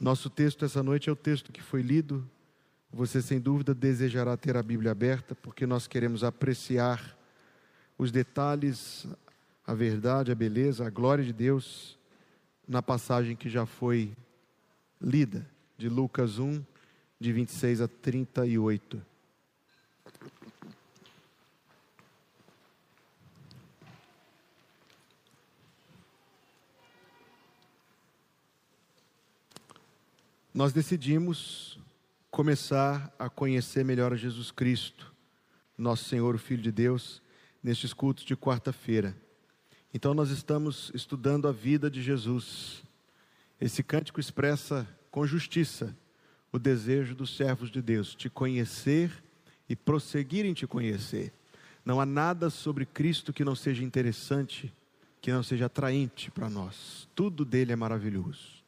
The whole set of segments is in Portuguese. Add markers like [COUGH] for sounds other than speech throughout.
Nosso texto essa noite é o texto que foi lido. Você, sem dúvida, desejará ter a Bíblia aberta, porque nós queremos apreciar os detalhes, a verdade, a beleza, a glória de Deus na passagem que já foi lida, de Lucas 1, de 26 a 38. Nós decidimos começar a conhecer melhor Jesus Cristo, nosso Senhor, o Filho de Deus, nestes cultos de quarta-feira. Então, nós estamos estudando a vida de Jesus. Esse cântico expressa com justiça o desejo dos servos de Deus, te conhecer e prosseguir em te conhecer. Não há nada sobre Cristo que não seja interessante, que não seja atraente para nós. Tudo dele é maravilhoso.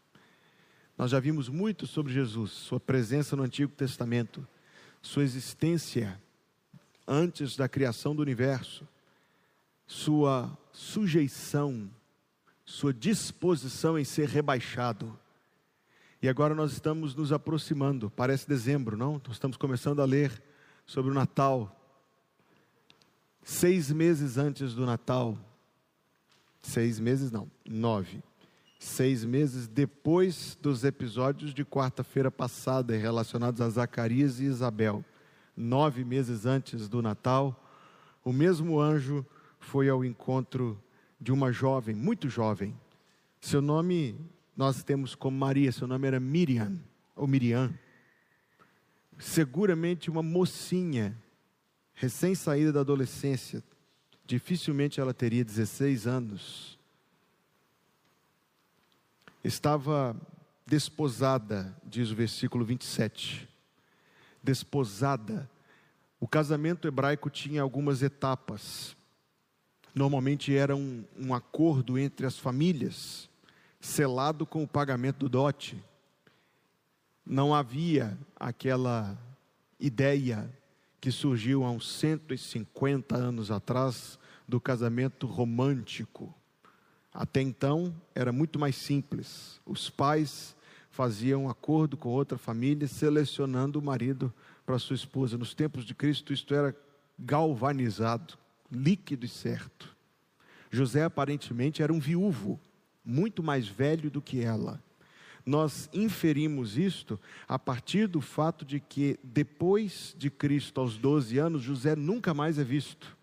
Nós já vimos muito sobre Jesus, sua presença no Antigo Testamento, sua existência antes da criação do universo, sua sujeição, sua disposição em ser rebaixado. E agora nós estamos nos aproximando, parece dezembro, não? Nós estamos começando a ler sobre o Natal. Seis meses antes do Natal, seis meses não, nove seis meses depois dos episódios de quarta-feira passada relacionados a Zacarias e Isabel. Nove meses antes do Natal, o mesmo anjo foi ao encontro de uma jovem, muito jovem. Seu nome nós temos como Maria, seu nome era Miriam, ou Miriam. Seguramente uma mocinha, recém-saída da adolescência, dificilmente ela teria 16 anos estava desposada, diz o versículo 27. Desposada. O casamento hebraico tinha algumas etapas. Normalmente era um, um acordo entre as famílias, selado com o pagamento do dote. Não havia aquela ideia que surgiu há uns 150 anos atrás do casamento romântico até então era muito mais simples. Os pais faziam um acordo com outra família, selecionando o marido para sua esposa. Nos tempos de Cristo, isto era galvanizado, líquido e certo. José aparentemente era um viúvo, muito mais velho do que ela. Nós inferimos isto a partir do fato de que depois de Cristo, aos 12 anos, José nunca mais é visto.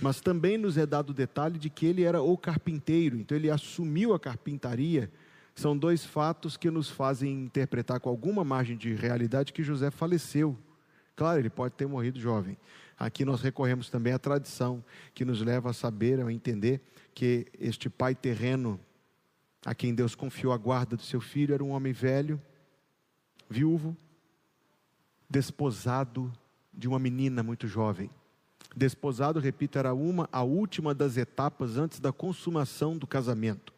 Mas também nos é dado o detalhe de que ele era o carpinteiro, então ele assumiu a carpintaria. São dois fatos que nos fazem interpretar com alguma margem de realidade que José faleceu. Claro, ele pode ter morrido jovem. Aqui nós recorremos também à tradição que nos leva a saber, a entender que este pai terreno, a quem Deus confiou a guarda do seu filho, era um homem velho, viúvo, desposado de uma menina muito jovem. Desposado, repito, era uma, a última das etapas antes da consumação do casamento.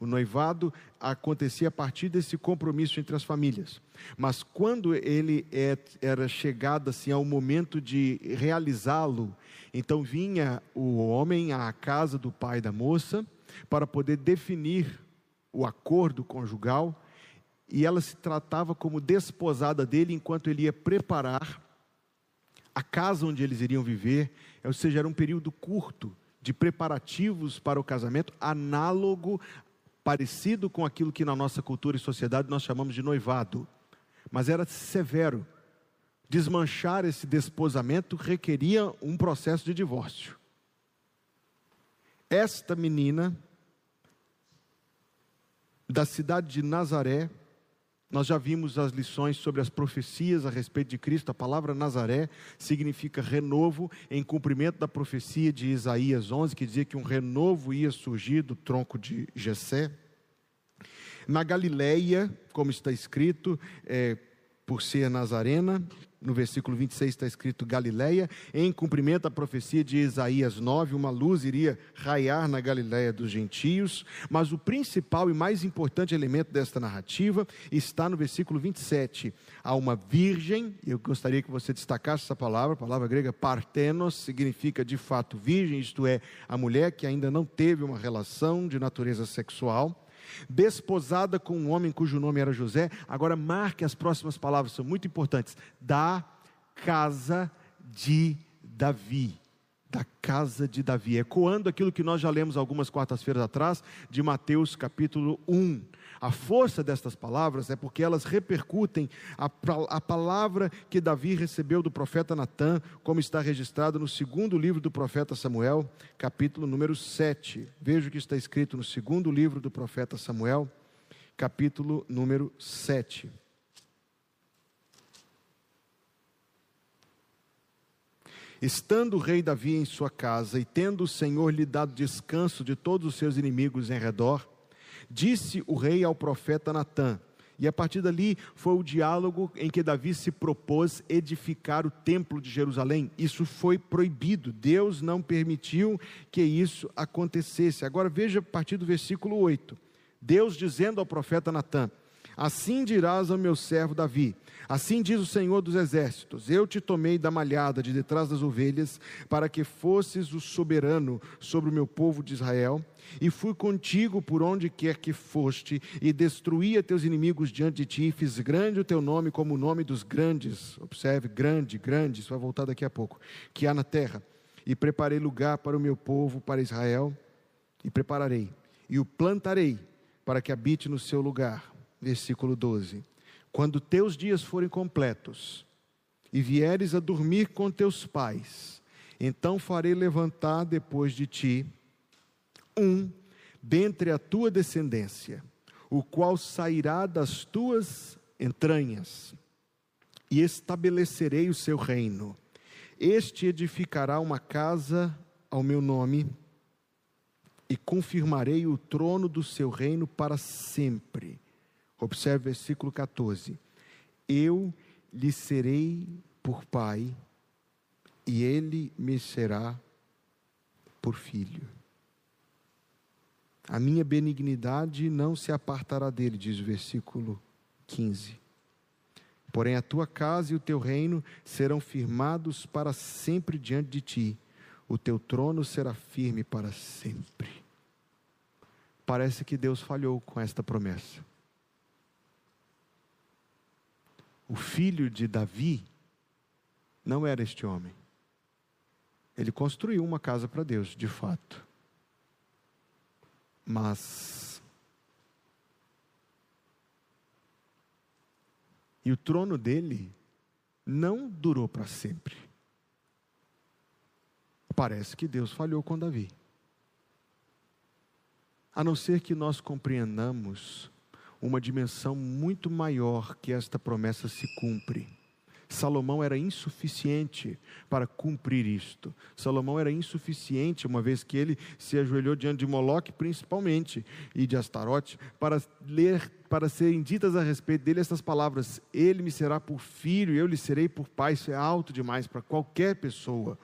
O noivado acontecia a partir desse compromisso entre as famílias. Mas quando ele é, era chegado assim ao momento de realizá-lo, então vinha o homem à casa do pai da moça para poder definir o acordo conjugal, e ela se tratava como desposada dele enquanto ele ia preparar a casa onde eles iriam viver, ou seja, era um período curto de preparativos para o casamento, análogo, parecido com aquilo que na nossa cultura e sociedade nós chamamos de noivado, mas era severo. Desmanchar esse desposamento requeria um processo de divórcio. Esta menina, da cidade de Nazaré, nós já vimos as lições sobre as profecias a respeito de Cristo. A palavra Nazaré significa renovo em cumprimento da profecia de Isaías 11, que dizia que um renovo ia surgir do tronco de Jessé. Na Galileia, como está escrito, é, por ser nazarena, no versículo 26 está escrito Galileia, em cumprimento à profecia de Isaías 9, uma luz iria raiar na Galileia dos gentios, mas o principal e mais importante elemento desta narrativa está no versículo 27. Há uma virgem, eu gostaria que você destacasse essa palavra, a palavra grega partenos, significa de fato virgem, isto é, a mulher que ainda não teve uma relação de natureza sexual. Desposada com um homem cujo nome era José. Agora marque as próximas palavras, são muito importantes. Da casa de Davi. Da casa de Davi, ecoando aquilo que nós já lemos algumas quartas-feiras atrás, de Mateus capítulo 1. A força destas palavras é porque elas repercutem a, a palavra que Davi recebeu do profeta Natã, como está registrado no segundo livro do profeta Samuel, capítulo número 7. Veja o que está escrito no segundo livro do profeta Samuel, capítulo número 7. Estando o rei Davi em sua casa e tendo o Senhor lhe dado descanso de todos os seus inimigos em redor, Disse o rei ao profeta Natã, e a partir dali foi o diálogo em que Davi se propôs edificar o templo de Jerusalém. Isso foi proibido, Deus não permitiu que isso acontecesse. Agora veja a partir do versículo 8. Deus dizendo ao profeta Natã: Assim dirás ao meu servo Davi: Assim diz o Senhor dos Exércitos: Eu te tomei da malhada de detrás das ovelhas, para que fosses o soberano sobre o meu povo de Israel, e fui contigo por onde quer que foste, e destruí a teus inimigos diante de ti, e fiz grande o teu nome como o nome dos grandes. Observe, grande, grande, isso vai voltar daqui a pouco, que há na terra. E preparei lugar para o meu povo, para Israel, e prepararei, e o plantarei, para que habite no seu lugar. Versículo 12 quando teus dias forem completos e vieres a dormir com teus pais, então farei levantar depois de ti um dentre a tua descendência, o qual sairá das tuas entranhas, e estabelecerei o seu reino. Este edificará uma casa ao meu nome, e confirmarei o trono do seu reino para sempre Observe o versículo 14: Eu lhe serei por pai, e ele me será por filho. A minha benignidade não se apartará dele, diz o versículo 15. Porém, a tua casa e o teu reino serão firmados para sempre diante de ti, o teu trono será firme para sempre. Parece que Deus falhou com esta promessa. O filho de Davi não era este homem. Ele construiu uma casa para Deus, de fato. Mas. E o trono dele não durou para sempre. Parece que Deus falhou com Davi. A não ser que nós compreendamos uma dimensão muito maior que esta promessa se cumpre. Salomão era insuficiente para cumprir isto. Salomão era insuficiente, uma vez que ele se ajoelhou diante de Moloque, principalmente, e de Astarote, para ler, para serem ditas a respeito dele estas palavras: Ele me será por filho, eu lhe serei por pai. Isso é alto demais para qualquer pessoa.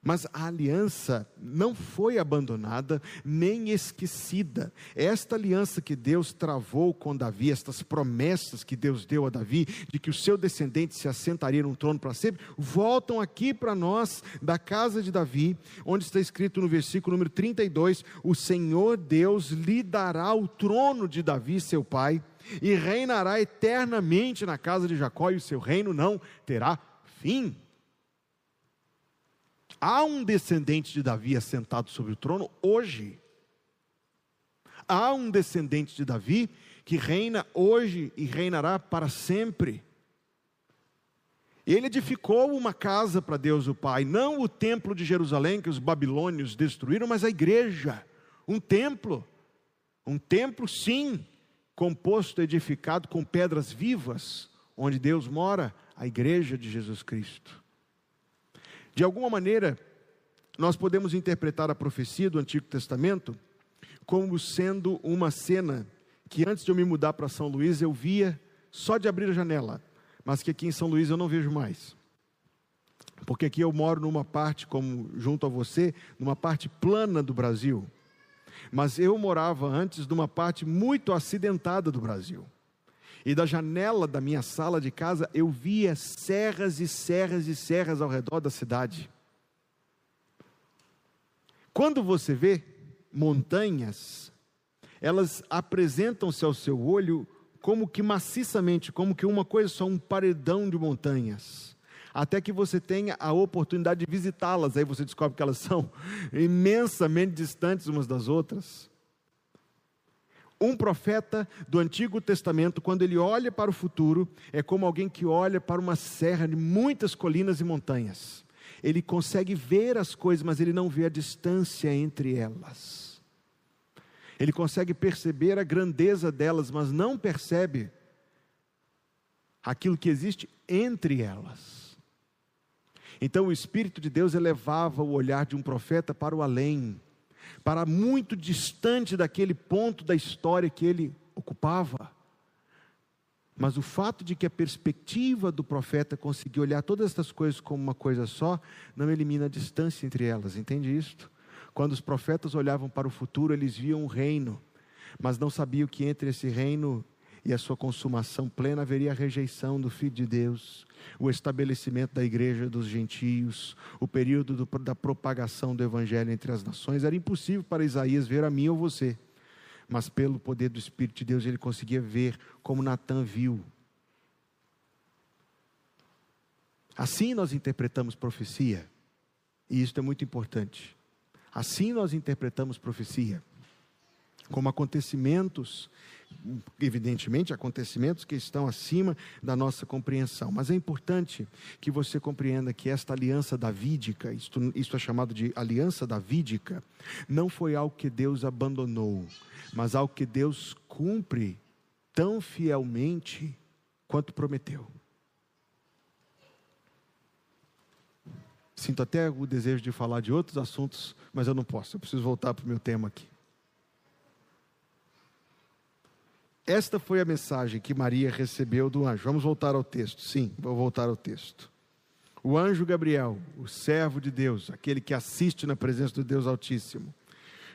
Mas a aliança não foi abandonada nem esquecida. Esta aliança que Deus travou com Davi, estas promessas que Deus deu a Davi, de que o seu descendente se assentaria no trono para sempre, voltam aqui para nós, da casa de Davi, onde está escrito no versículo número 32: O Senhor Deus lhe dará o trono de Davi, seu pai, e reinará eternamente na casa de Jacó, e o seu reino não terá fim. Há um descendente de Davi assentado sobre o trono hoje. Há um descendente de Davi que reina hoje e reinará para sempre. Ele edificou uma casa para Deus o Pai, não o templo de Jerusalém que os babilônios destruíram, mas a igreja, um templo. Um templo, sim, composto, edificado com pedras vivas, onde Deus mora, a igreja de Jesus Cristo. De alguma maneira, nós podemos interpretar a profecia do Antigo Testamento como sendo uma cena que antes de eu me mudar para São Luís eu via só de abrir a janela, mas que aqui em São Luís eu não vejo mais. Porque aqui eu moro numa parte, como junto a você, numa parte plana do Brasil. Mas eu morava antes numa parte muito acidentada do Brasil. E da janela da minha sala de casa eu via serras e serras e serras ao redor da cidade. Quando você vê montanhas, elas apresentam-se ao seu olho como que maciçamente, como que uma coisa só, um paredão de montanhas. Até que você tenha a oportunidade de visitá-las, aí você descobre que elas [LAUGHS] são imensamente distantes umas das outras. Um profeta do Antigo Testamento, quando ele olha para o futuro, é como alguém que olha para uma serra de muitas colinas e montanhas. Ele consegue ver as coisas, mas ele não vê a distância entre elas. Ele consegue perceber a grandeza delas, mas não percebe aquilo que existe entre elas. Então o Espírito de Deus elevava o olhar de um profeta para o além para muito distante daquele ponto da história que ele ocupava. Mas o fato de que a perspectiva do profeta conseguir olhar todas essas coisas como uma coisa só, não elimina a distância entre elas, entende isto? Quando os profetas olhavam para o futuro, eles viam um reino, mas não sabiam que entre esse reino e a sua consumação plena haveria a rejeição do Filho de Deus, o estabelecimento da igreja dos gentios, o período do, da propagação do evangelho entre as nações. Era impossível para Isaías ver a mim ou você, mas pelo poder do Espírito de Deus ele conseguia ver como Natan viu. Assim nós interpretamos profecia, e isso é muito importante. Assim nós interpretamos profecia, como acontecimentos evidentemente, acontecimentos que estão acima da nossa compreensão. Mas é importante que você compreenda que esta aliança davídica, isto, isto é chamado de aliança davídica, não foi algo que Deus abandonou, mas algo que Deus cumpre tão fielmente quanto prometeu. Sinto até o desejo de falar de outros assuntos, mas eu não posso, eu preciso voltar para o meu tema aqui. Esta foi a mensagem que Maria recebeu do anjo. Vamos voltar ao texto. Sim, vou voltar ao texto. O anjo Gabriel, o servo de Deus, aquele que assiste na presença do Deus Altíssimo,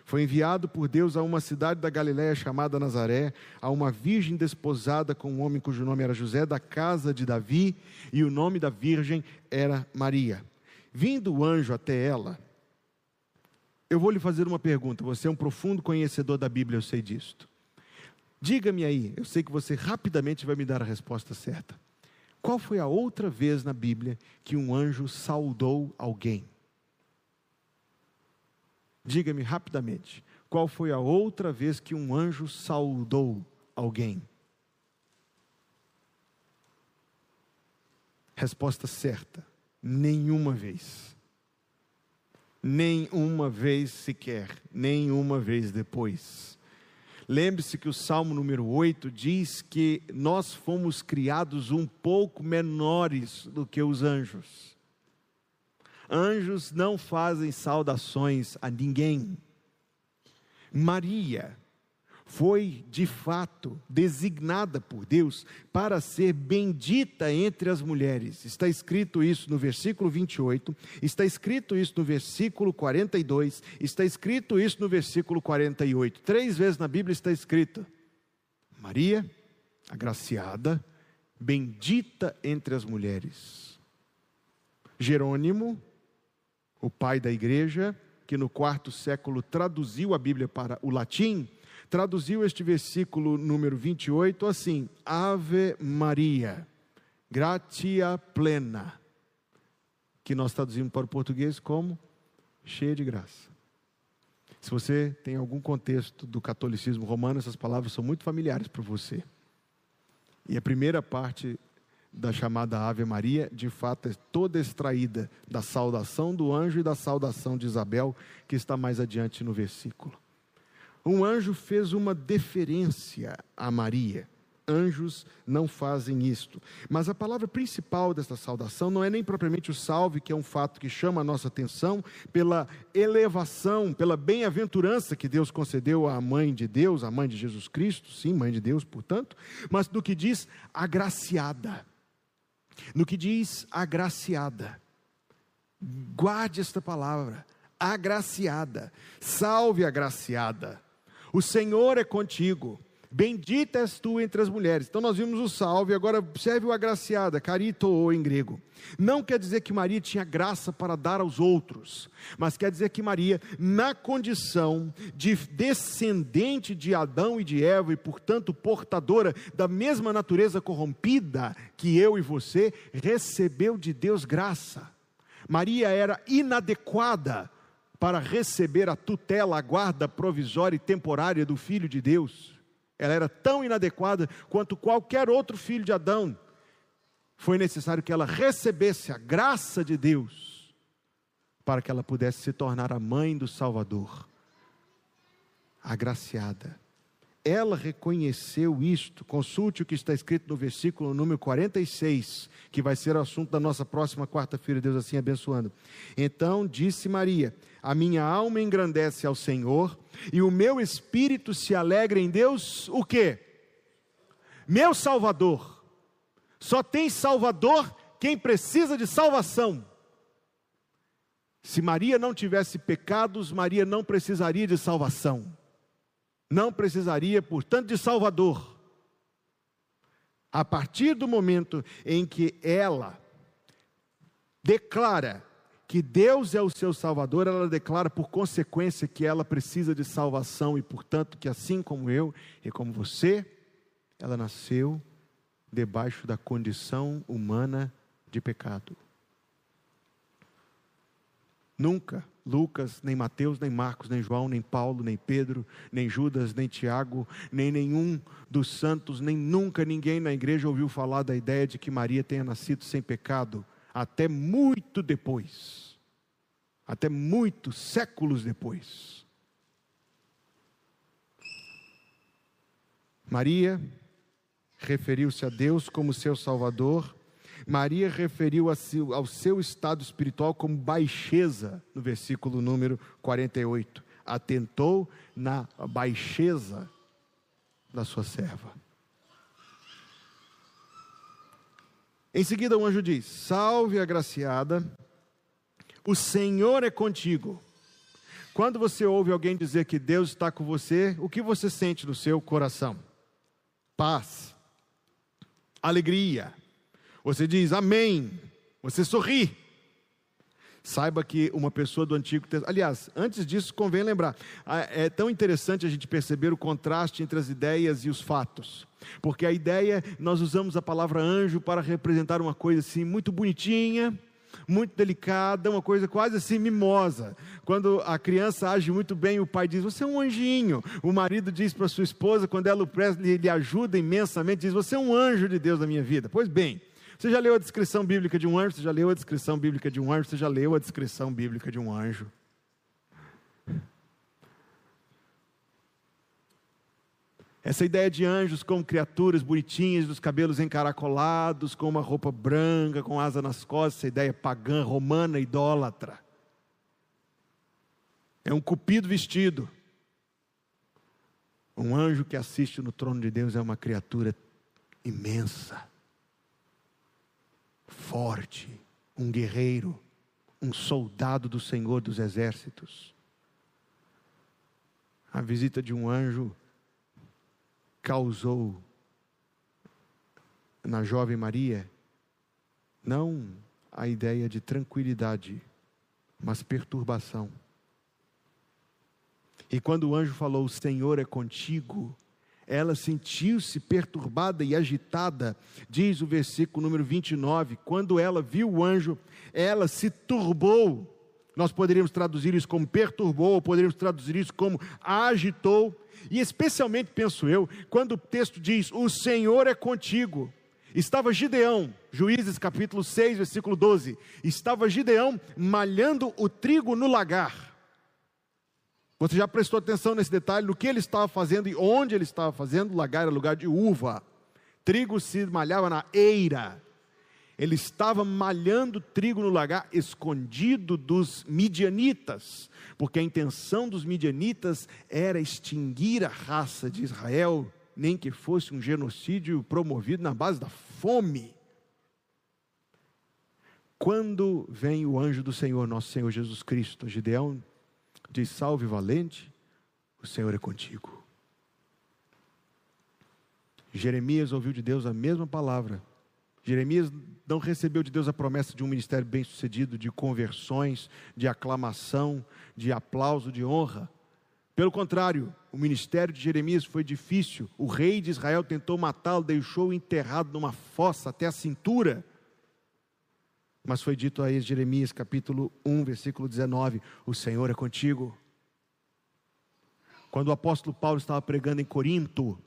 foi enviado por Deus a uma cidade da Galiléia chamada Nazaré, a uma virgem desposada com um homem cujo nome era José, da casa de Davi, e o nome da virgem era Maria. Vindo o anjo até ela, eu vou lhe fazer uma pergunta. Você é um profundo conhecedor da Bíblia, eu sei disto. Diga-me aí, eu sei que você rapidamente vai me dar a resposta certa. Qual foi a outra vez na Bíblia que um anjo saudou alguém? Diga-me rapidamente, qual foi a outra vez que um anjo saudou alguém? Resposta certa: nenhuma vez. Nenhuma vez sequer, nenhuma vez depois. Lembre-se que o Salmo número 8 diz que nós fomos criados um pouco menores do que os anjos. Anjos não fazem saudações a ninguém. Maria foi de fato designada por Deus para ser bendita entre as mulheres. Está escrito isso no versículo 28, está escrito isso no versículo 42, está escrito isso no versículo 48. Três vezes na Bíblia está escrito: Maria, agraciada, bendita entre as mulheres. Jerônimo, o pai da igreja, que no quarto século traduziu a Bíblia para o latim, traduziu este versículo número 28 assim: Ave Maria, gratia plena, que nós traduzimos para o português como cheia de graça. Se você tem algum contexto do catolicismo romano, essas palavras são muito familiares para você. E a primeira parte da chamada Ave Maria, de fato, é toda extraída da saudação do anjo e da saudação de Isabel, que está mais adiante no versículo um anjo fez uma deferência a Maria. Anjos não fazem isto. Mas a palavra principal desta saudação não é nem propriamente o salve, que é um fato que chama a nossa atenção pela elevação, pela bem-aventurança que Deus concedeu à mãe de Deus, à mãe de Jesus Cristo, sim, mãe de Deus, portanto, mas no que diz agraciada. No que diz agraciada. Guarde esta palavra, agraciada. Salve agraciada. O Senhor é contigo. Bendita és tu entre as mulheres. Então nós vimos o salve, agora observe o agraciada, carito em grego. Não quer dizer que Maria tinha graça para dar aos outros, mas quer dizer que Maria, na condição de descendente de Adão e de Eva, e portanto portadora da mesma natureza corrompida que eu e você, recebeu de Deus graça. Maria era inadequada para receber a tutela, a guarda provisória e temporária do Filho de Deus. Ela era tão inadequada quanto qualquer outro filho de Adão. Foi necessário que ela recebesse a graça de Deus para que ela pudesse se tornar a mãe do Salvador, agraciada. Ela reconheceu isto. Consulte o que está escrito no versículo número 46, que vai ser o assunto da nossa próxima quarta-feira, Deus assim abençoando. Então disse Maria: A minha alma engrandece ao Senhor, e o meu espírito se alegra em Deus, o quê? Meu Salvador. Só tem Salvador quem precisa de salvação. Se Maria não tivesse pecados, Maria não precisaria de salvação não precisaria, portanto, de Salvador. A partir do momento em que ela declara que Deus é o seu Salvador, ela declara por consequência que ela precisa de salvação e, portanto, que assim como eu e como você, ela nasceu debaixo da condição humana de pecado. Nunca Lucas, nem Mateus, nem Marcos, nem João, nem Paulo, nem Pedro, nem Judas, nem Tiago, nem nenhum dos santos, nem nunca ninguém na igreja ouviu falar da ideia de que Maria tenha nascido sem pecado, até muito depois. Até muitos séculos depois. Maria referiu-se a Deus como seu Salvador Maria referiu ao seu estado espiritual como baixeza, no versículo número 48. Atentou na baixeza da sua serva. Em seguida, o anjo diz: Salve, agraciada, o Senhor é contigo. Quando você ouve alguém dizer que Deus está com você, o que você sente no seu coração? Paz, alegria, você diz amém. Você sorri. Saiba que uma pessoa do Antigo Testamento. Aliás, antes disso, convém lembrar. É tão interessante a gente perceber o contraste entre as ideias e os fatos. Porque a ideia, nós usamos a palavra anjo para representar uma coisa assim muito bonitinha, muito delicada, uma coisa quase assim mimosa. Quando a criança age muito bem, o pai diz: Você é um anjinho. O marido diz para sua esposa, quando ela o presta, lhe ajuda imensamente, diz: Você é um anjo de Deus na minha vida. Pois bem. Você já leu a descrição bíblica de um anjo? Você já leu a descrição bíblica de um anjo? Você já leu a descrição bíblica de um anjo? Essa ideia de anjos como criaturas bonitinhas, dos cabelos encaracolados, com uma roupa branca, com asa nas costas, essa ideia pagã, romana, idólatra. É um cupido vestido. Um anjo que assiste no trono de Deus é uma criatura imensa forte, um guerreiro, um soldado do Senhor dos exércitos. A visita de um anjo causou na jovem Maria não a ideia de tranquilidade, mas perturbação. E quando o anjo falou: O Senhor é contigo, ela sentiu-se perturbada e agitada, diz o versículo número 29. Quando ela viu o anjo, ela se turbou. Nós poderíamos traduzir isso como perturbou, ou poderíamos traduzir isso como agitou. E especialmente, penso eu, quando o texto diz: O Senhor é contigo. Estava Gideão, Juízes capítulo 6, versículo 12. Estava Gideão malhando o trigo no lagar. Você já prestou atenção nesse detalhe, no que ele estava fazendo e onde ele estava fazendo? Lagar era lugar de uva. Trigo se malhava na eira. Ele estava malhando trigo no lagar, escondido dos midianitas, porque a intenção dos midianitas era extinguir a raça de Israel, nem que fosse um genocídio promovido na base da fome. Quando vem o anjo do Senhor, nosso Senhor Jesus Cristo, Gideão diz: Salve valente, o Senhor é contigo. Jeremias ouviu de Deus a mesma palavra. Jeremias não recebeu de Deus a promessa de um ministério bem-sucedido, de conversões, de aclamação, de aplauso, de honra. Pelo contrário, o ministério de Jeremias foi difícil. O rei de Israel tentou matá-lo, deixou-o enterrado numa fossa até a cintura. Mas foi dito a Jeremias, capítulo 1, versículo 19: O Senhor é contigo. Quando o apóstolo Paulo estava pregando em Corinto,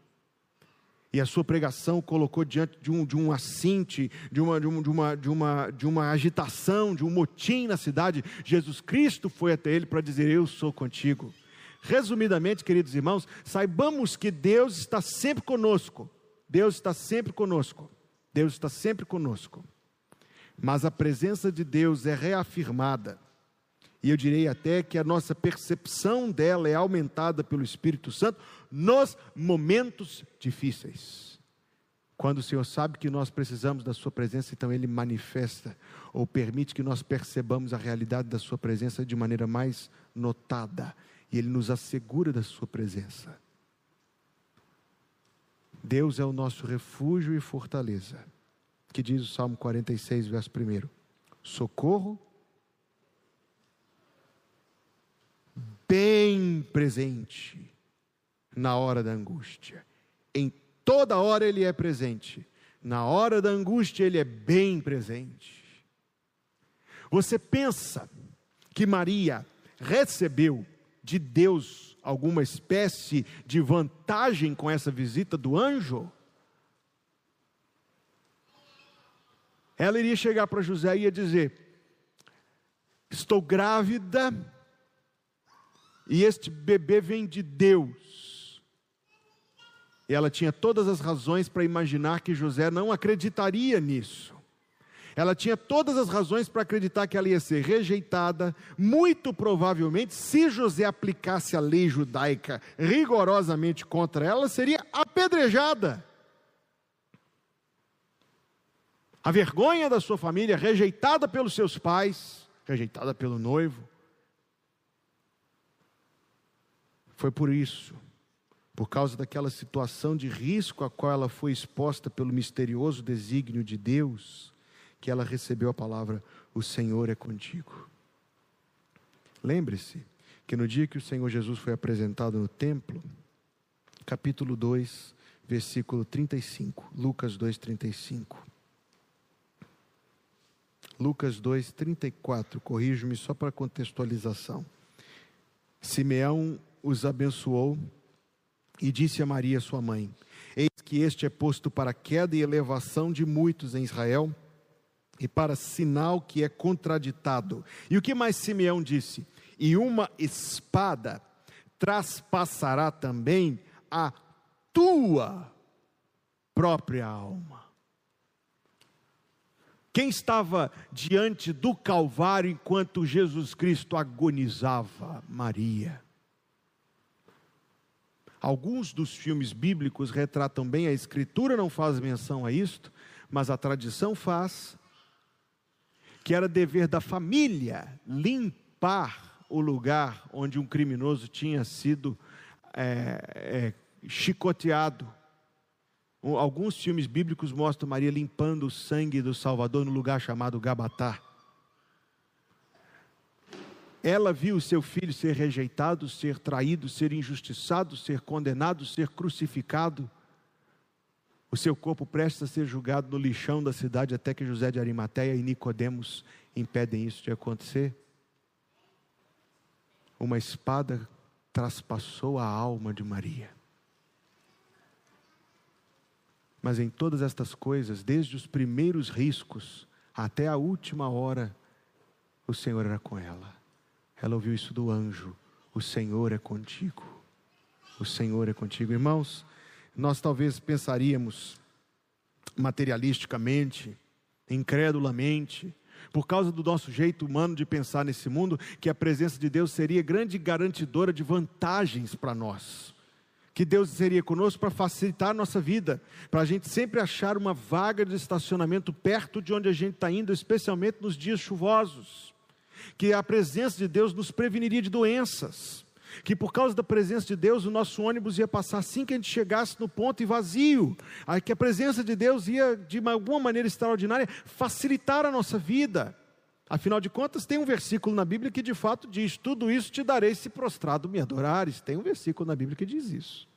e a sua pregação colocou diante de um, de um assinte, de uma, de, uma, de, uma, de, uma, de uma agitação, de um motim na cidade, Jesus Cristo foi até ele para dizer: Eu sou contigo. Resumidamente, queridos irmãos, saibamos que Deus está sempre conosco. Deus está sempre conosco. Deus está sempre conosco mas a presença de Deus é reafirmada. E eu direi até que a nossa percepção dela é aumentada pelo Espírito Santo nos momentos difíceis. Quando o Senhor sabe que nós precisamos da Sua presença, então Ele manifesta ou permite que nós percebamos a realidade da Sua presença de maneira mais notada. E Ele nos assegura da Sua presença. Deus é o nosso refúgio e fortaleza que diz o Salmo 46, verso 1. Socorro bem presente na hora da angústia. Em toda hora ele é presente. Na hora da angústia ele é bem presente. Você pensa que Maria recebeu de Deus alguma espécie de vantagem com essa visita do anjo? Ela iria chegar para José e ia dizer: Estou grávida e este bebê vem de Deus. E ela tinha todas as razões para imaginar que José não acreditaria nisso. Ela tinha todas as razões para acreditar que ela ia ser rejeitada. Muito provavelmente, se José aplicasse a lei judaica rigorosamente contra ela, seria apedrejada. A vergonha da sua família, rejeitada pelos seus pais, rejeitada pelo noivo. Foi por isso, por causa daquela situação de risco a qual ela foi exposta pelo misterioso desígnio de Deus, que ela recebeu a palavra: O Senhor é contigo. Lembre-se que no dia que o Senhor Jesus foi apresentado no templo, capítulo 2, versículo 35, Lucas 2, 35. Lucas 2, 34, corrijo-me só para contextualização. Simeão os abençoou e disse a Maria, sua mãe: Eis que este é posto para queda e elevação de muitos em Israel e para sinal que é contraditado. E o que mais Simeão disse? E uma espada traspassará também a tua própria alma. Quem estava diante do Calvário enquanto Jesus Cristo agonizava? Maria. Alguns dos filmes bíblicos retratam bem, a Escritura não faz menção a isto, mas a tradição faz, que era dever da família limpar o lugar onde um criminoso tinha sido é, é, chicoteado Alguns filmes bíblicos mostram Maria limpando o sangue do Salvador no lugar chamado Gabatá. Ela viu seu filho ser rejeitado, ser traído, ser injustiçado, ser condenado, ser crucificado. O seu corpo prestes a ser julgado no lixão da cidade até que José de Arimateia e Nicodemos impedem isso de acontecer. Uma espada traspassou a alma de Maria. Mas em todas estas coisas, desde os primeiros riscos até a última hora, o Senhor era com ela. Ela ouviu isso do anjo: O Senhor é contigo. O Senhor é contigo. Irmãos, nós talvez pensaríamos materialisticamente, incredulamente, por causa do nosso jeito humano de pensar nesse mundo, que a presença de Deus seria grande garantidora de vantagens para nós que Deus seria conosco para facilitar a nossa vida, para a gente sempre achar uma vaga de estacionamento perto de onde a gente está indo, especialmente nos dias chuvosos. Que a presença de Deus nos preveniria de doenças, que por causa da presença de Deus o nosso ônibus ia passar assim que a gente chegasse no ponto e vazio, aí que a presença de Deus ia de alguma maneira extraordinária facilitar a nossa vida. Afinal de contas, tem um versículo na Bíblia que de fato diz: Tudo isso te darei se prostrado me adorares. Tem um versículo na Bíblia que diz isso.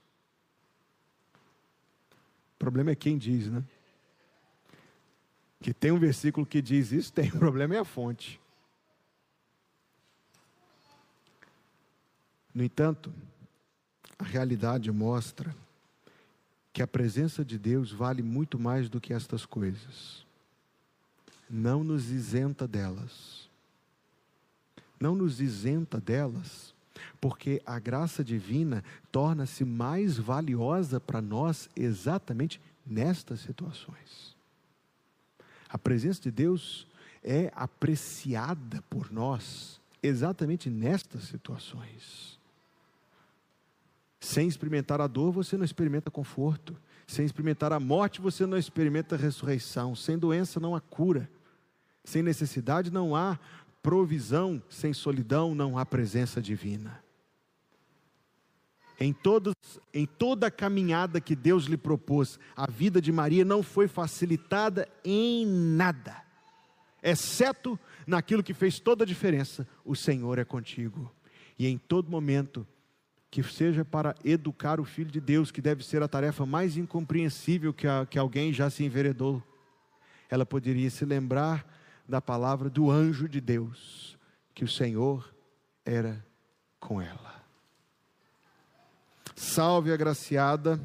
O problema é quem diz, né? Que tem um versículo que diz isso, tem. [LAUGHS] O problema é a fonte. No entanto, a realidade mostra que a presença de Deus vale muito mais do que estas coisas não nos isenta delas. Não nos isenta delas, porque a graça divina torna-se mais valiosa para nós exatamente nestas situações. A presença de Deus é apreciada por nós exatamente nestas situações. Sem experimentar a dor, você não experimenta conforto. Sem experimentar a morte, você não experimenta a ressurreição. Sem doença, não há cura. Sem necessidade não há provisão, sem solidão não há presença divina. Em, todos, em toda a caminhada que Deus lhe propôs, a vida de Maria não foi facilitada em nada, exceto naquilo que fez toda a diferença: o Senhor é contigo. E em todo momento, que seja para educar o Filho de Deus, que deve ser a tarefa mais incompreensível que, a, que alguém já se enveredou, ela poderia se lembrar da palavra do anjo de Deus, que o Senhor era com ela. Salve agraciada,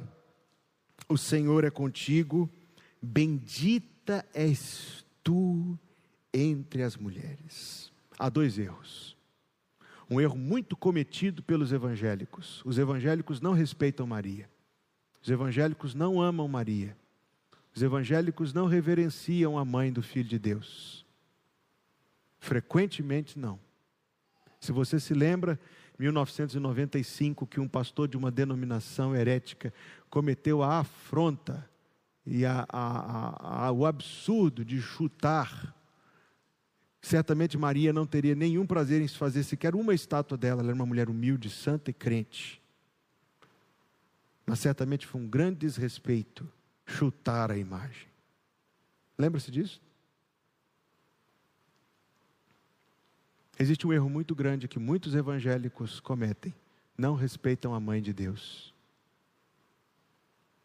o Senhor é contigo, bendita és tu entre as mulheres. Há dois erros. Um erro muito cometido pelos evangélicos. Os evangélicos não respeitam Maria. Os evangélicos não amam Maria. Os evangélicos não reverenciam a mãe do Filho de Deus. Frequentemente não. Se você se lembra, 1995, que um pastor de uma denominação herética cometeu a afronta e a, a, a, o absurdo de chutar. Certamente Maria não teria nenhum prazer em se fazer sequer uma estátua dela, ela era uma mulher humilde, santa e crente. Mas certamente foi um grande desrespeito chutar a imagem. Lembra-se disso? Existe um erro muito grande que muitos evangélicos cometem: não respeitam a mãe de Deus.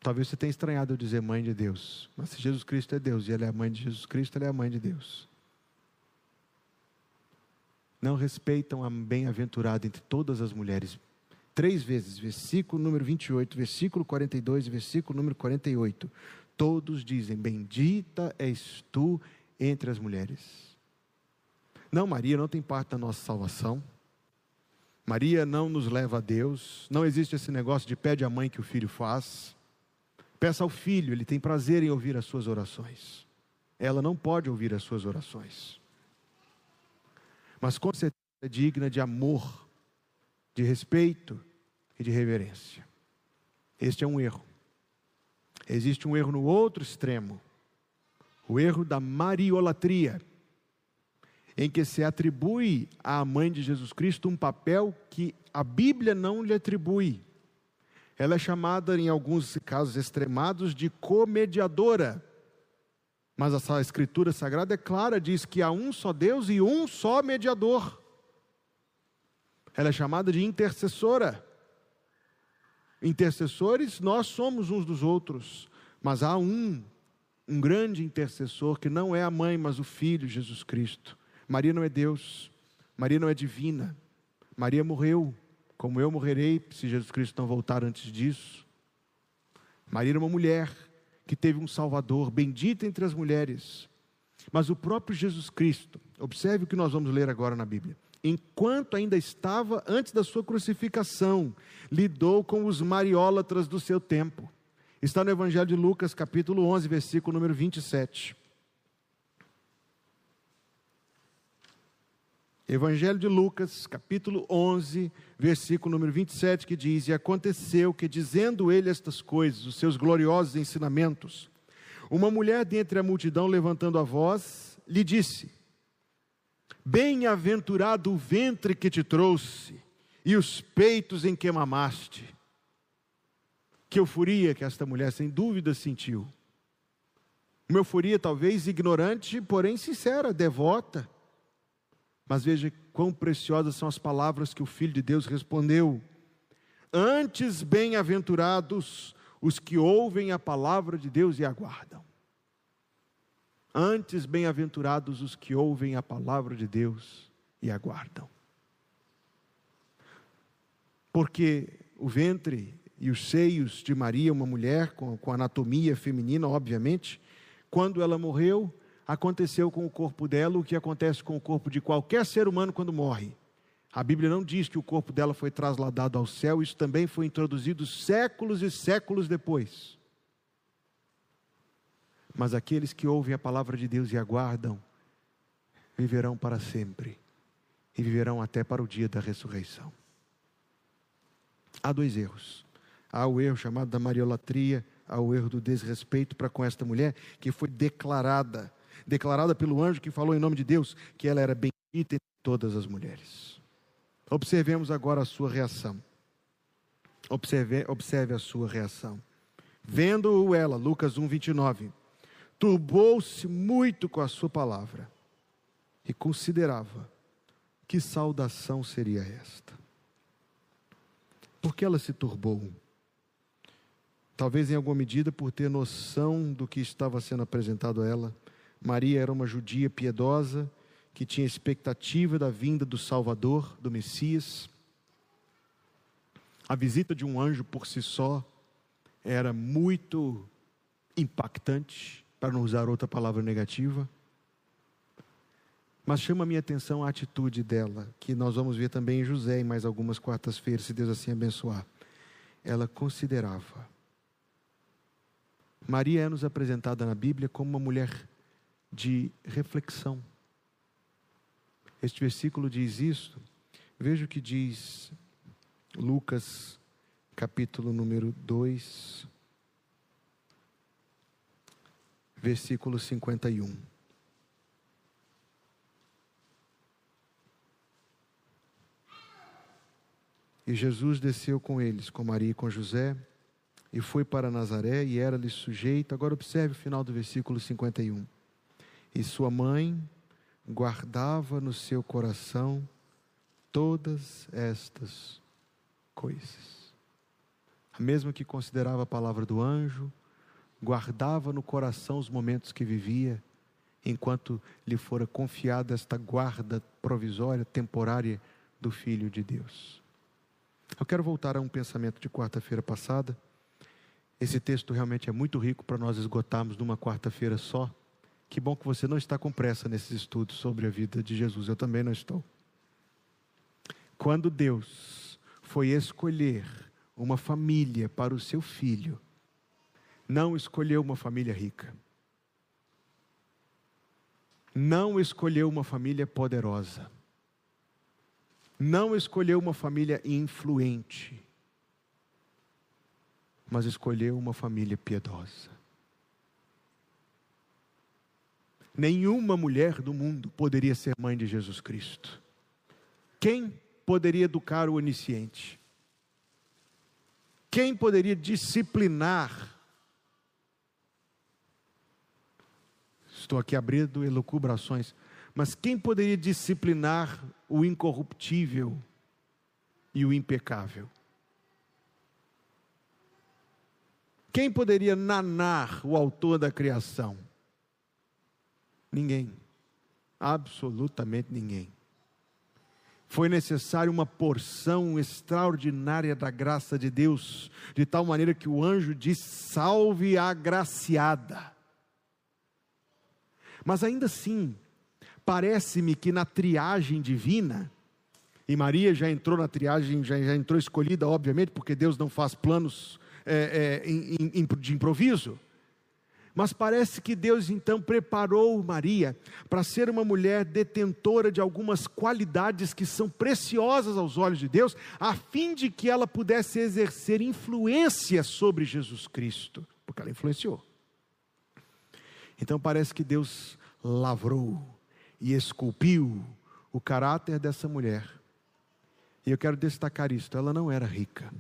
Talvez você tenha estranhado eu dizer mãe de Deus, mas se Jesus Cristo é Deus e ela é a mãe de Jesus Cristo, ela é a mãe de Deus. Não respeitam a bem-aventurada entre todas as mulheres. Três vezes, versículo número 28, versículo 42 e versículo número 48. Todos dizem: Bendita és tu entre as mulheres. Não, Maria não tem parte da nossa salvação. Maria não nos leva a Deus. Não existe esse negócio de pede à mãe que o filho faz. Peça ao filho, ele tem prazer em ouvir as suas orações. Ela não pode ouvir as suas orações. Mas com certeza é digna de amor, de respeito e de reverência. Este é um erro. Existe um erro no outro extremo. O erro da mariolatria em que se atribui à mãe de Jesus Cristo um papel que a Bíblia não lhe atribui. Ela é chamada, em alguns casos extremados, de comediadora. Mas a Escritura Sagrada é clara, diz que há um só Deus e um só mediador. Ela é chamada de intercessora. Intercessores, nós somos uns dos outros, mas há um, um grande intercessor que não é a mãe, mas o Filho, Jesus Cristo. Maria não é Deus, Maria não é divina. Maria morreu, como eu morrerei se Jesus Cristo não voltar antes disso. Maria era uma mulher que teve um Salvador, bendita entre as mulheres. Mas o próprio Jesus Cristo, observe o que nós vamos ler agora na Bíblia. Enquanto ainda estava antes da sua crucificação, lidou com os mariólatras do seu tempo. Está no Evangelho de Lucas, capítulo 11, versículo número 27. Evangelho de Lucas, capítulo 11, versículo número 27, que diz: E aconteceu que, dizendo ele estas coisas, os seus gloriosos ensinamentos, uma mulher dentre a multidão, levantando a voz, lhe disse: Bem-aventurado o ventre que te trouxe, e os peitos em que mamaste. Que euforia que esta mulher, sem dúvida, sentiu. Uma euforia talvez ignorante, porém sincera, devota. Mas veja quão preciosas são as palavras que o Filho de Deus respondeu. Antes bem-aventurados os que ouvem a palavra de Deus e aguardam. Antes bem-aventurados os que ouvem a palavra de Deus e aguardam. Porque o ventre e os seios de Maria, uma mulher com, com anatomia feminina, obviamente, quando ela morreu, aconteceu com o corpo dela o que acontece com o corpo de qualquer ser humano quando morre. A Bíblia não diz que o corpo dela foi trasladado ao céu, isso também foi introduzido séculos e séculos depois. Mas aqueles que ouvem a palavra de Deus e aguardam, viverão para sempre e viverão até para o dia da ressurreição. Há dois erros. Há o erro chamado da mariolatria, há o erro do desrespeito para com esta mulher, que foi declarada, declarada pelo anjo que falou em nome de Deus, que ela era bendita entre todas as mulheres. Observemos agora a sua reação. Observe, observe a sua reação. Vendo-o ela, Lucas 1, 29, turbou-se muito com a sua palavra e considerava que saudação seria esta. Por que ela se turbou? Talvez em alguma medida por ter noção do que estava sendo apresentado a ela. Maria era uma judia piedosa que tinha expectativa da vinda do Salvador, do Messias. A visita de um anjo por si só era muito impactante, para não usar outra palavra negativa. Mas chama a minha atenção a atitude dela, que nós vamos ver também em José em mais algumas quartas-feiras, se Deus assim abençoar. Ela considerava. Maria é nos apresentada na Bíblia como uma mulher de reflexão. Este versículo diz isso. Veja o que diz Lucas, capítulo número 2, versículo 51. E Jesus desceu com eles, com Maria e com José, e foi para Nazaré, e era-lhe sujeito. Agora observe o final do versículo 51. E sua mãe guardava no seu coração todas estas coisas. A mesma que considerava a palavra do anjo, guardava no coração os momentos que vivia, enquanto lhe fora confiada esta guarda provisória, temporária do Filho de Deus. Eu quero voltar a um pensamento de quarta-feira passada. Esse texto realmente é muito rico para nós esgotarmos numa quarta-feira só. Que bom que você não está com pressa nesses estudos sobre a vida de Jesus. Eu também não estou. Quando Deus foi escolher uma família para o seu filho, não escolheu uma família rica. Não escolheu uma família poderosa. Não escolheu uma família influente. Mas escolheu uma família piedosa. Nenhuma mulher do mundo poderia ser mãe de Jesus Cristo. Quem poderia educar o onisciente? Quem poderia disciplinar? Estou aqui abrindo elucubrações, mas quem poderia disciplinar o incorruptível e o impecável? Quem poderia nanar o autor da criação? Ninguém. Absolutamente ninguém. Foi necessário uma porção extraordinária da graça de Deus, de tal maneira que o anjo diz: salve a agraciada. Mas ainda assim, parece-me que na triagem divina, e Maria já entrou na triagem, já, já entrou escolhida, obviamente, porque Deus não faz planos é, é, de improviso. Mas parece que Deus então preparou Maria para ser uma mulher detentora de algumas qualidades que são preciosas aos olhos de Deus, a fim de que ela pudesse exercer influência sobre Jesus Cristo, porque ela influenciou. Então parece que Deus lavrou e esculpiu o caráter dessa mulher E eu quero destacar isto: ela não era rica.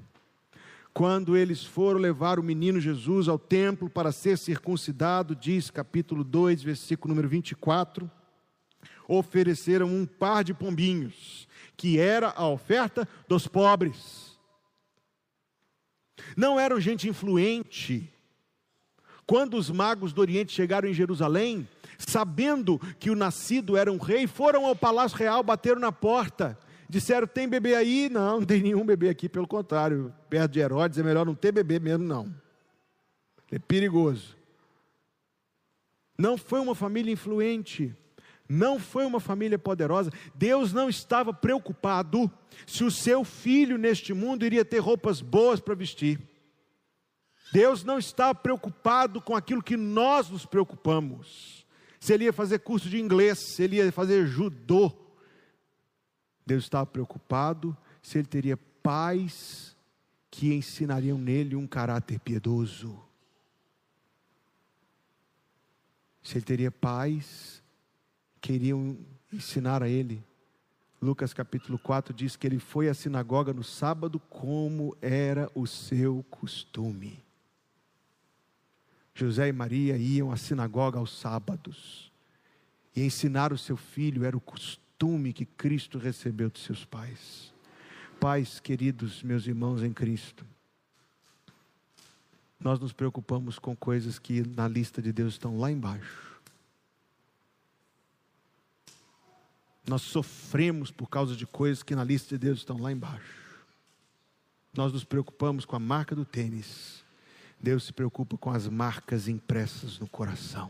Quando eles foram levar o menino Jesus ao templo para ser circuncidado, diz capítulo 2, versículo número 24, ofereceram um par de pombinhos, que era a oferta dos pobres. Não eram gente influente. Quando os magos do Oriente chegaram em Jerusalém, sabendo que o nascido era um rei, foram ao palácio real, bateram na porta Disseram: tem bebê aí? Não, não tem nenhum bebê aqui, pelo contrário, perto de Herodes é melhor não ter bebê mesmo, não. É perigoso. Não foi uma família influente, não foi uma família poderosa. Deus não estava preocupado se o seu filho neste mundo iria ter roupas boas para vestir. Deus não estava preocupado com aquilo que nós nos preocupamos. Se ele ia fazer curso de inglês, se ele ia fazer judô, Deus estava preocupado se ele teria pais que ensinariam nele um caráter piedoso. Se ele teria pais que iriam ensinar a ele. Lucas capítulo 4 diz que ele foi à sinagoga no sábado como era o seu costume. José e Maria iam à sinagoga aos sábados e ensinar o seu filho era o costume costume que Cristo recebeu de seus pais. Pais queridos, meus irmãos em Cristo, nós nos preocupamos com coisas que na lista de Deus estão lá embaixo. Nós sofremos por causa de coisas que na lista de Deus estão lá embaixo. Nós nos preocupamos com a marca do tênis. Deus se preocupa com as marcas impressas no coração.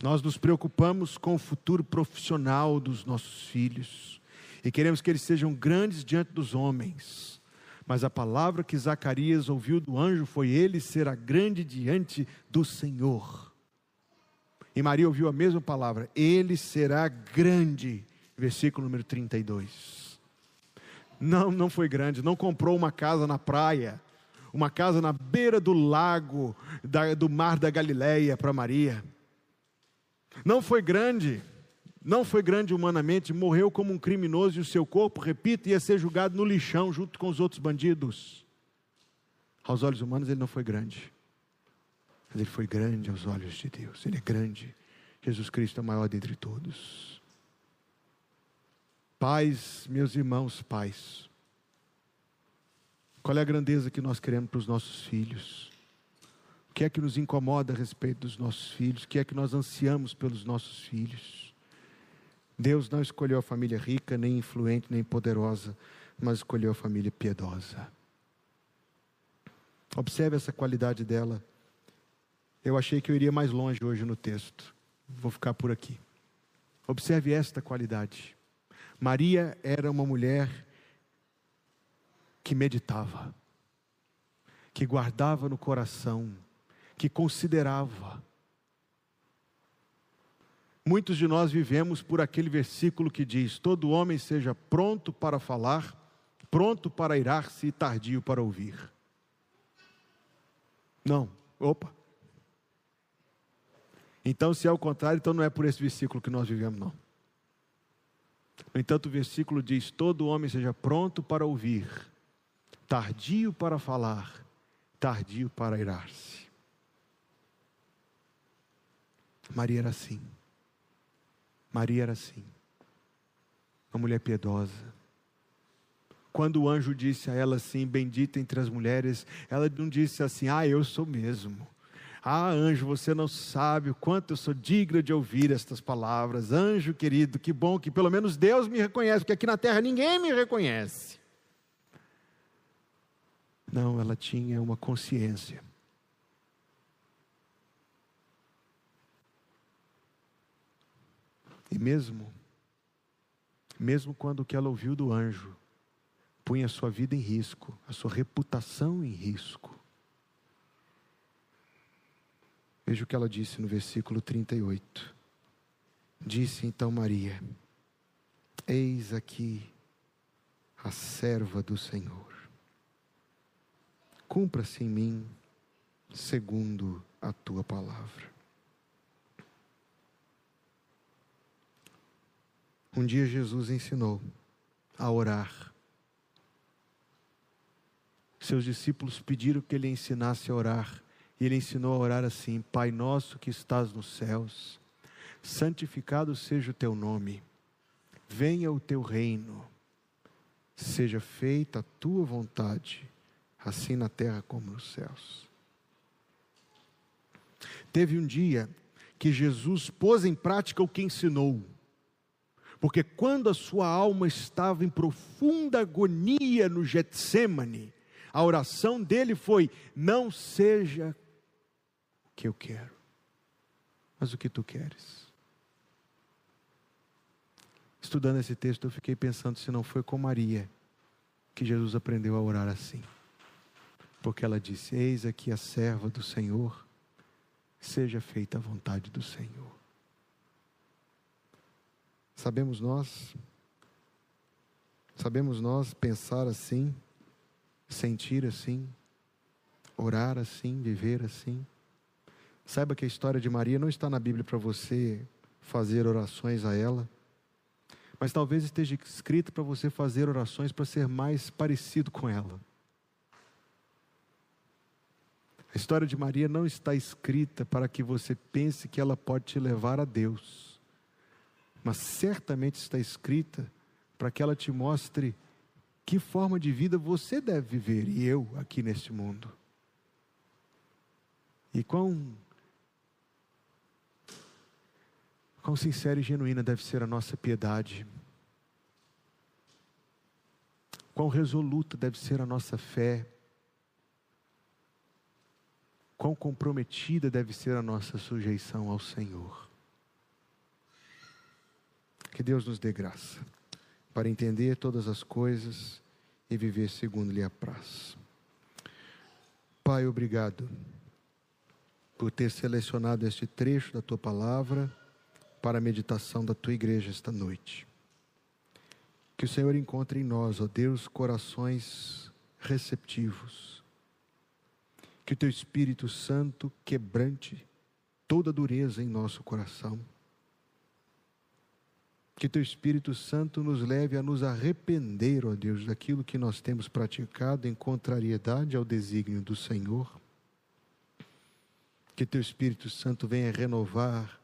Nós nos preocupamos com o futuro profissional dos nossos filhos e queremos que eles sejam grandes diante dos homens. Mas a palavra que Zacarias ouviu do anjo foi: Ele será grande diante do Senhor. E Maria ouviu a mesma palavra: Ele será grande. Versículo número 32. Não, não foi grande, não comprou uma casa na praia, uma casa na beira do lago, da, do mar da Galileia para Maria não foi grande, não foi grande humanamente, morreu como um criminoso e o seu corpo, repito, ia ser julgado no lixão junto com os outros bandidos. Aos olhos humanos ele não foi grande, mas ele foi grande aos olhos de Deus. Ele é grande. Jesus Cristo é o maior dentre todos. Pais, meus irmãos, pais, qual é a grandeza que nós queremos para os nossos filhos? Que é que nos incomoda a respeito dos nossos filhos, o que é que nós ansiamos pelos nossos filhos. Deus não escolheu a família rica, nem influente, nem poderosa, mas escolheu a família piedosa. Observe essa qualidade dela. Eu achei que eu iria mais longe hoje no texto. Vou ficar por aqui. Observe esta qualidade. Maria era uma mulher que meditava, que guardava no coração que considerava. Muitos de nós vivemos por aquele versículo que diz: Todo homem seja pronto para falar, pronto para irar-se e tardio para ouvir. Não, opa. Então, se é o contrário, então não é por esse versículo que nós vivemos, não. No entanto, o versículo diz: Todo homem seja pronto para ouvir, tardio para falar, tardio para irar-se. Maria era assim. Maria era assim. Uma mulher piedosa. Quando o anjo disse a ela assim, bendita entre as mulheres, ela não disse assim, ah, eu sou mesmo. Ah, anjo, você não sabe o quanto eu sou digna de ouvir estas palavras. Anjo querido, que bom que pelo menos Deus me reconhece, porque aqui na terra ninguém me reconhece. Não, ela tinha uma consciência E mesmo, mesmo quando o que ela ouviu do anjo punha a sua vida em risco, a sua reputação em risco. Veja o que ela disse no versículo 38. Disse então Maria: Eis aqui a serva do Senhor. Cumpra-se em mim segundo a tua palavra. Um dia Jesus ensinou a orar. Seus discípulos pediram que ele ensinasse a orar. E ele ensinou a orar assim: Pai nosso que estás nos céus, santificado seja o teu nome, venha o teu reino, seja feita a tua vontade, assim na terra como nos céus. Teve um dia que Jesus pôs em prática o que ensinou. Porque quando a sua alma estava em profunda agonia no Getsemane, a oração dele foi: Não seja o que eu quero, mas o que tu queres. Estudando esse texto, eu fiquei pensando se não foi com Maria que Jesus aprendeu a orar assim. Porque ela disse: Eis aqui a serva do Senhor, seja feita a vontade do Senhor. Sabemos nós, sabemos nós pensar assim, sentir assim, orar assim, viver assim. Saiba que a história de Maria não está na Bíblia para você fazer orações a ela, mas talvez esteja escrita para você fazer orações para ser mais parecido com ela. A história de Maria não está escrita para que você pense que ela pode te levar a Deus mas certamente está escrita para que ela te mostre que forma de vida você deve viver e eu aqui neste mundo. E quão, quão sincera e genuína deve ser a nossa piedade. Quão resoluta deve ser a nossa fé. Quão comprometida deve ser a nossa sujeição ao Senhor. Que Deus nos dê graça para entender todas as coisas e viver segundo lhe apraz. Pai, obrigado por ter selecionado este trecho da tua palavra para a meditação da tua igreja esta noite. Que o Senhor encontre em nós, ó Deus, corações receptivos. Que o teu Espírito Santo quebrante toda dureza em nosso coração que teu Espírito Santo nos leve a nos arrepender, ó Deus, daquilo que nós temos praticado em contrariedade ao desígnio do Senhor. Que teu Espírito Santo venha renovar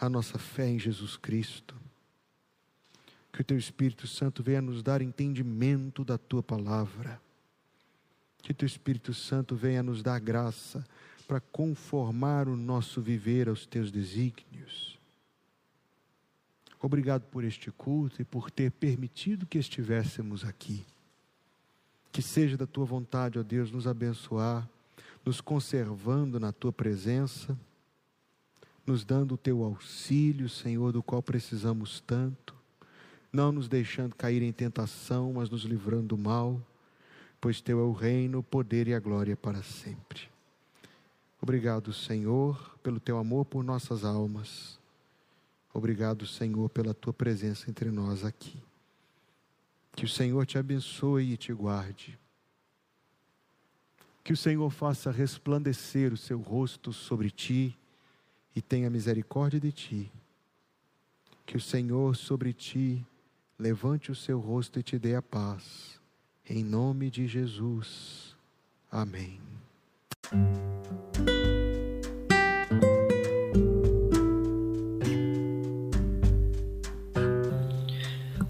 a nossa fé em Jesus Cristo. Que o teu Espírito Santo venha nos dar entendimento da tua palavra. Que teu Espírito Santo venha nos dar graça para conformar o nosso viver aos teus desígnios Obrigado por este culto e por ter permitido que estivéssemos aqui. Que seja da tua vontade, ó Deus, nos abençoar, nos conservando na tua presença, nos dando o teu auxílio, Senhor, do qual precisamos tanto, não nos deixando cair em tentação, mas nos livrando do mal, pois teu é o reino, o poder e a glória para sempre. Obrigado, Senhor, pelo teu amor por nossas almas. Obrigado, Senhor, pela tua presença entre nós aqui. Que o Senhor te abençoe e te guarde. Que o Senhor faça resplandecer o seu rosto sobre ti e tenha misericórdia de ti. Que o Senhor sobre ti levante o seu rosto e te dê a paz. Em nome de Jesus. Amém.